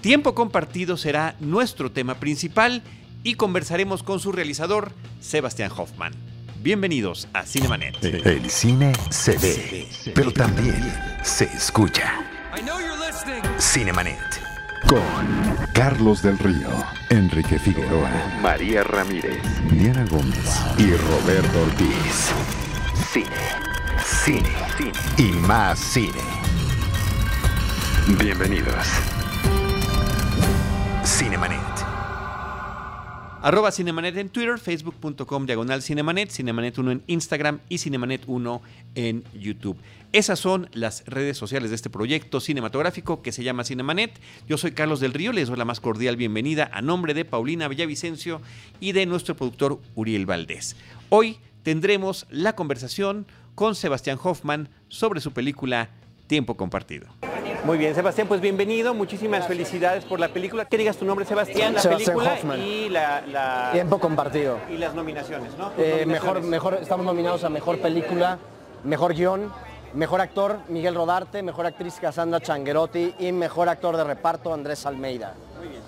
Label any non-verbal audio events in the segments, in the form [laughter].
Tiempo compartido será nuestro tema principal y conversaremos con su realizador, Sebastián Hoffman. Bienvenidos a Cinemanet. El cine se ve, pero también se escucha. Cinemanet. Con Carlos del Río, Enrique Figueroa, María Ramírez, Diana Gómez y Roberto Ortiz. Cine, cine, cine y más cine. Bienvenidos. Cinemanet. Arroba Cinemanet en Twitter, facebook.com diagonal Cinemanet, Cinemanet 1 en Instagram y Cinemanet 1 en YouTube. Esas son las redes sociales de este proyecto cinematográfico que se llama Cinemanet. Yo soy Carlos del Río, les doy la más cordial bienvenida a nombre de Paulina Villavicencio y de nuestro productor Uriel Valdés. Hoy tendremos la conversación con Sebastián Hoffman sobre su película Tiempo Compartido. Muy bien, Sebastián, pues bienvenido. Muchísimas felicidades por la película. Que digas tu nombre, Sebastián, la Sebastián película Hoffman. y la, la- Tiempo compartido. y las nominaciones, ¿no? Eh, nominaciones. mejor, mejor, estamos nominados a Mejor Película, Mejor Guión, Mejor Actor Miguel Rodarte, Mejor Actriz Cassandra Changuerotti y Mejor Actor de Reparto Andrés Almeida.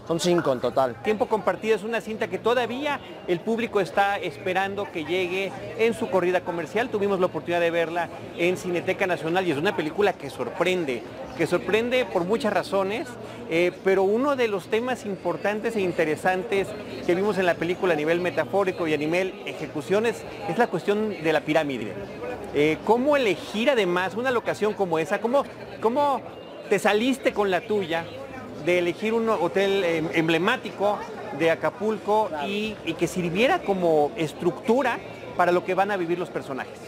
Son cinco en total. Tiempo compartido es una cinta que todavía el público está esperando que llegue en su corrida comercial. Tuvimos la oportunidad de verla en Cineteca Nacional y es una película que sorprende, que sorprende por muchas razones, eh, pero uno de los temas importantes e interesantes que vimos en la película a nivel metafórico y a nivel ejecuciones es la cuestión de la pirámide. Eh, ¿Cómo elegir además una locación como esa? ¿Cómo, cómo te saliste con la tuya de elegir un hotel em, emblemático de Acapulco y, que sirviera como estructura para lo que van a vivir los personajes.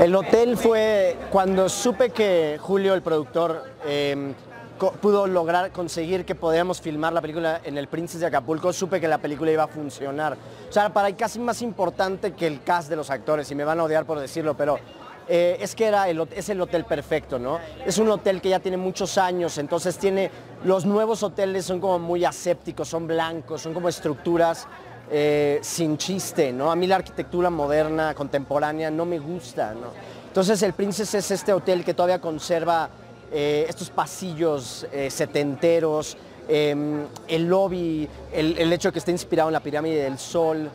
El hotel fue cuando supe que Julio, el productor, eh, co- pudo lograr conseguir que podíamos filmar la película en el Princess de Acapulco, supe que la película iba a funcionar. O sea, para ahí casi más importante que el cast de los actores, y me van a odiar por decirlo, pero eh, es que era el, es el hotel perfecto, ¿no? Es un hotel que ya tiene muchos años, entonces tiene, los nuevos hoteles son como muy asépticos, son blancos, son como estructuras eh, sin chiste, ¿no? A mí la arquitectura moderna, contemporánea, no me gusta, ¿no? Entonces el Princess es este hotel que todavía conserva eh, estos pasillos setenteros, em, el lobby, el, el hecho de que esté inspirado en la pirámide del sol.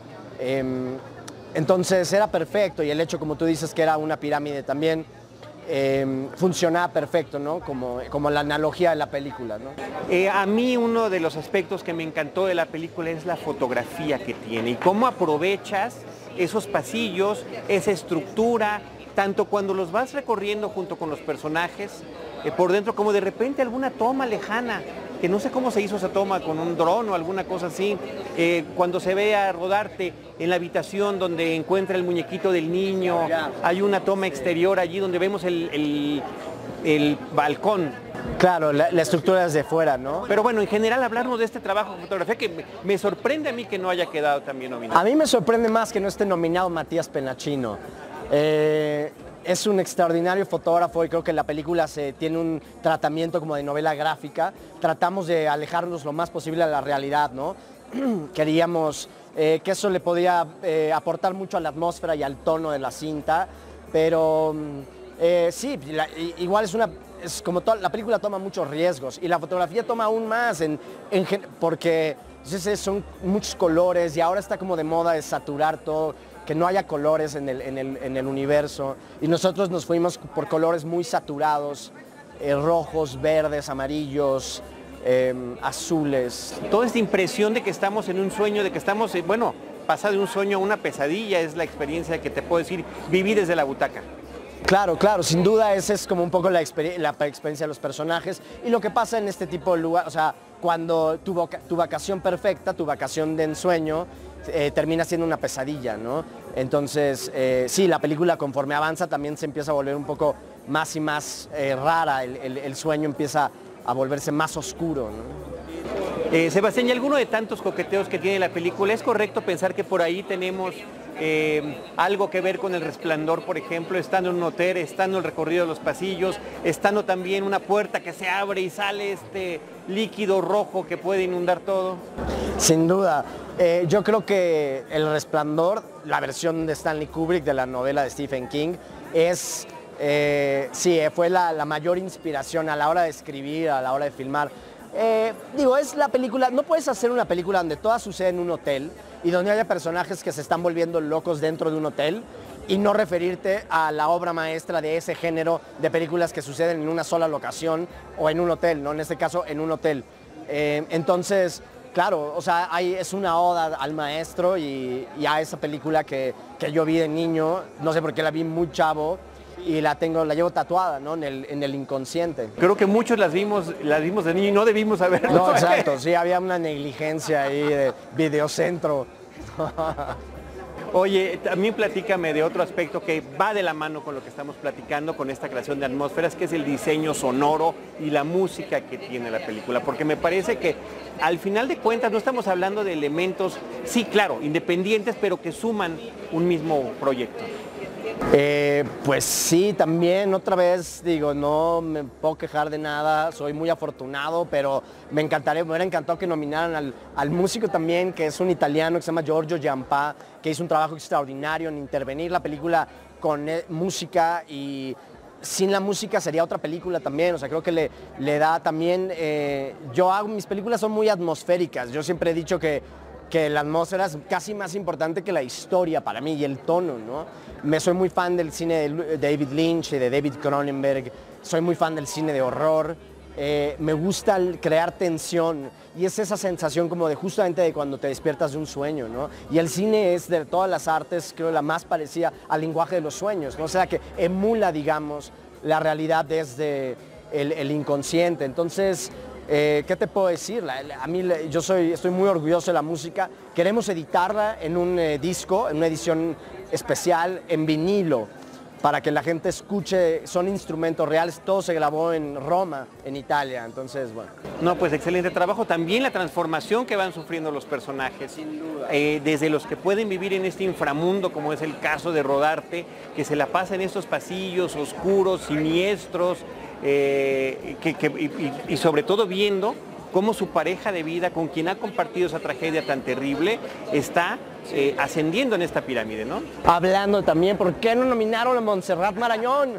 Entonces era perfecto y el hecho, como tú dices, que era una pirámide también, em, funcionaba perfecto, ¿no? Como, como la analogía de la película. Eh, a mí uno de los aspectos que me encantó de la película es la fotografía que tiene y cómo aprovechas esos pasillos, esa estructura, tanto cuando los vas recorriendo junto con los personajes eh, por dentro, como de repente alguna toma lejana, que no sé cómo se hizo esa toma, con un dron o alguna cosa así, eh, cuando se ve a rodarte en la habitación donde encuentra el muñequito del niño, hay una toma exterior allí donde vemos el, el- el balcón Claro, la, la estructura desde fuera, ¿no? pero bueno, en general hablarnos de este trabajo de fotografía que me, me sorprende a mí que no haya quedado también nominado. A mí me sorprende más que no esté nominado Matías Penachino. Eh, es un extraordinario fotógrafo y creo que la película se, tiene un tratamiento como de novela gráfica. Tratamos de alejarnos lo más posible a la realidad, ¿no? [clears throat] Queríamos eh, que eso le podía eh, aportar mucho a la atmósfera y al tono de la cinta, pero mm, eh, sí, igual es una, es como toda, la película toma muchos riesgos y la fotografía toma aún más, en, porque entonces, eh, son muchos colores y ahora está como de moda de saturar todo, que no haya colores en el, en el- en el universo. Y nosotros nos fuimos por colores muy saturados, eh, rojos, verdes, amarillos, em, azules. Toda esta impresión de que estamos en un sueño, de que estamos, eh, bueno, pasar de un sueño a una pesadilla es la experiencia que te puedo decir, viví desde la butaca. Claro, claro, sin duda esa es como un poco la, exper- la experiencia de los personajes y lo que pasa en este tipo de lugar, o sea, cuando tu, tu vacación perfecta, tu vacación de ensueño, eh, termina siendo una pesadilla, ¿no? Entonces, eh, sí, la película conforme avanza también se empieza a volver un poco más y más eh, rara, el, el- el sueño empieza a volverse más oscuro, ¿no? Eh, Sebastián, ¿y alguno de tantos coqueteos que tiene la película? ¿Es correcto pensar que por ahí tenemos eh, algo que ver con el resplandor, por ejemplo, estando en un hotel, estando el recorrido de los pasillos, estando también una puerta que se abre y sale este líquido rojo que puede inundar todo? Sin duda. Eh, yo creo que El Resplandor, la versión de Stanley Kubrick de la novela de Stephen King, es, eh, sí, eh, fue la, mayor inspiración a la hora de escribir, a la hora de filmar. Digo, es la película, no puedes hacer una película donde toda sucede en un hotel y donde haya personajes que se están volviendo locos dentro de un hotel y no referirte a la obra maestra de ese género de películas que suceden en una sola locación o en un hotel, ¿no? En este caso, en un hotel. Entonces, claro, o sea, es una oda al maestro y, a esa película que, que, yo vi de niño, no sé por qué la vi muy chavo, y la tengo, la llevo tatuada, ¿no? En el, en el inconsciente. Creo que muchos las vimos, las vimos de niño y no debimos haberlo. No, exacto, sí, había una negligencia ahí de videocentro. [laughs] Oye, también platícame de otro aspecto que va de la mano con lo que estamos platicando, con esta creación de atmósferas, que es el diseño sonoro y la música que tiene la película. Porque me parece que al final de cuentas no estamos hablando de elementos, sí, claro, independientes, pero que suman un mismo proyecto. Eh, pues sí, también otra vez digo, no me puedo quejar de nada, soy muy afortunado, pero me encantaría, me hubiera encantado que nominaran al, músico también, que es un italiano que se llama Giorgio Giampa, que hizo un trabajo extraordinario en intervenir la película con eh, música y sin la música sería otra película también, o sea, creo que le, le da también, eh, yo hago, mis películas son muy atmosféricas, yo siempre he dicho que que la atmósfera es casi más importante que la historia para mí y el tono, ¿no? Me soy muy fan del cine de David Lynch y de David Cronenberg, soy muy fan del cine de horror, eh, me gusta crear tensión y es esa sensación como de justamente de cuando te despiertas de un sueño, ¿no? Y el cine es de todas las artes, creo, la más parecida al lenguaje de los sueños, ¿no? O sea, que emula, digamos, la realidad desde el, el inconsciente. Entonces, eh, ¿Qué te puedo decir? a mí yo soy, estoy muy orgulloso de la música. Queremos editarla en un eh, disco, en una edición especial, en vinilo, para que la gente escuche, son instrumentos reales. Todo se grabó en Roma, en Italia. Entonces, bueno. No, pues excelente trabajo. También la transformación que van sufriendo los personajes. Sin duda. Eh, desde los que pueden vivir en este inframundo, como es el caso de Rodarte, que se la pasa en estos pasillos oscuros, siniestros, eh, y, sobre todo viendo cómo su pareja de vida, con quien ha compartido esa tragedia tan terrible, está eh, ascendiendo en esta pirámide, ¿no? Hablando también, ¿por qué no nominaron a Montserrat Marañón?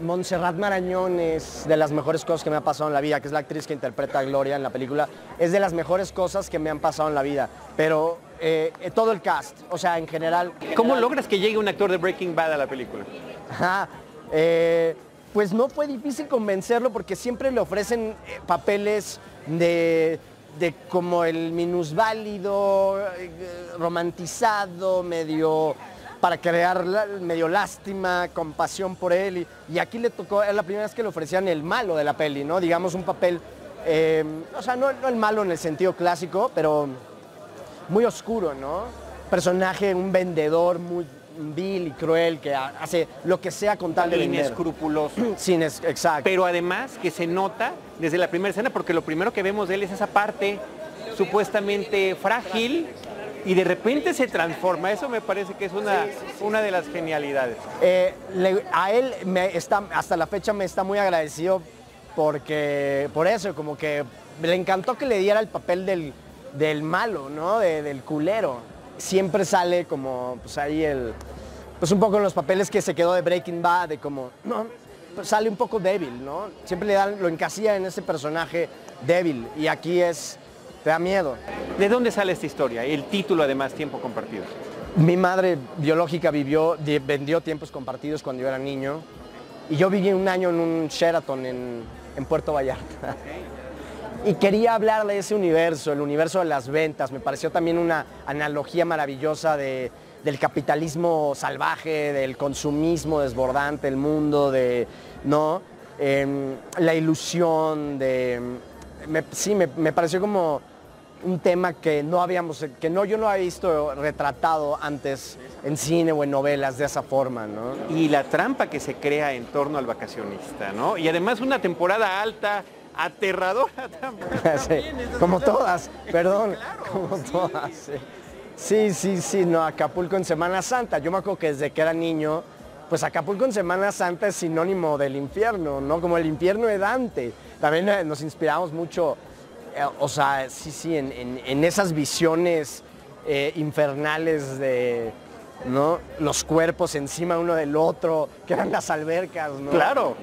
Montserrat Marañón es de las mejores cosas que me ha pasado en la vida, que es la actriz que interpreta a Gloria en la película. Es de las mejores cosas que me han pasado en la vida. Pero eh, todo el cast, o sea, en general... ¿Cómo logras que llegue un actor de Breaking Bad a la película? [laughs] pues no fue difícil convencerlo porque siempre le ofrecen eh, papeles de, como el minusválido, eh, romantizado, medio para crear medio lástima, compasión por él. Y, aquí le tocó, es la primera vez que le ofrecían el malo de la peli, ¿no? Digamos un papel, eh, o sea, no, no, el malo en el sentido clásico, pero muy oscuro, ¿no? Personaje, un vendedor muy vil y cruel que hace lo que sea con tal de Inescrupuloso. Sin [clears throat] exacto. Pero además que se nota desde la primera escena, porque lo primero que vemos de él es esa parte supuestamente frágil y de repente se transforma. Eso me parece que es una, una de las genialidades. Eh, a él me está, hasta la fecha me está muy agradecido porque por eso, como que le encantó que le diera el papel del, del malo, ¿no? del culero siempre sale como, pues ahí el, pues un poco en los papeles que se quedó de Breaking Bad, de como, no, pues sale un poco débil, ¿no? Siempre le dan, lo encasilla en ese personaje débil y aquí es, te da miedo. ¿De dónde sale esta historia? El título además, Tiempo Compartido. Mi madre biológica vivió, vendió tiempos compartidos cuando yo era niño y yo viví un año en un Sheraton en, en Puerto Vallarta y quería hablar de ese universo, el universo de las ventas. Me pareció también una analogía maravillosa de, del capitalismo salvaje, del consumismo desbordante, el mundo, de ¿no? Em, la ilusión, de. sí, me, pareció como un tema que no habíamos, que no, yo no había visto retratado antes en cine o en novelas de esa forma, ¿no? Y la trampa que se crea en torno al vacacionista, ¿no? Y además una temporada alta, aterradora [laughs] también. [laughs] como todas, [laughs] perdón, como todas. Sí. Sí, sí, no, Acapulco en Semana Santa. Yo me acuerdo que desde que era niño, pues Acapulco en Semana Santa es sinónimo del infierno, ¿no? Como el infierno de Dante. También eh, nos inspiramos mucho, eh, o sea, sí, sí, en, esas visiones eh, infernales de, ¿no? Los cuerpos encima uno del otro, que eran las albercas, ¿no? Claro.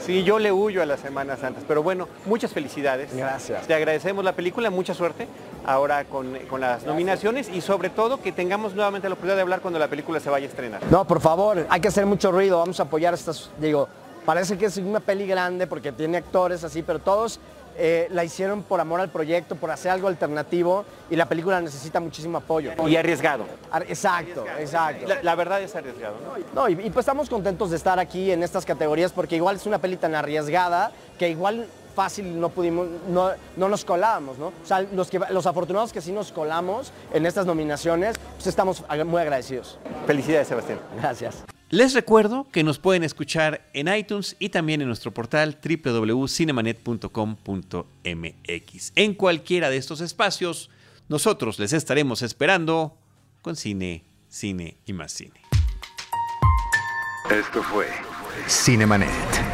Sí, yo le huyo a las Semanas Santas, pero bueno, muchas felicidades. Gracias. Te agradecemos la película, mucha suerte ahora con, con, las nominaciones y sobre todo que tengamos nuevamente la oportunidad de hablar cuando la película se vaya a estrenar. No, por favor, hay que hacer mucho ruido, vamos a apoyar estas, digo, parece que es una peli grande porque tiene actores así, pero todos eh, la hicieron por amor al proyecto, por hacer algo alternativo y la película necesita muchísimo apoyo. Y arriesgado. Exacto, exacto. La, verdad es arriesgado. ¿no? no y, y, pues estamos contentos de estar aquí en estas categorías porque igual es una peli tan arriesgada que igual fácil no pudimos, no, no nos colábamos, ¿no? O sea, los, que, los afortunados que sí nos colamos en estas nominaciones, pues estamos muy agradecidos. Felicidades, Sebastián. Gracias. Les recuerdo que nos pueden escuchar en iTunes y también en nuestro portal www.cinemanet.com.mx. En cualquiera de estos espacios, nosotros les estaremos esperando con cine, cine y más cine. Esto fue Cinemanet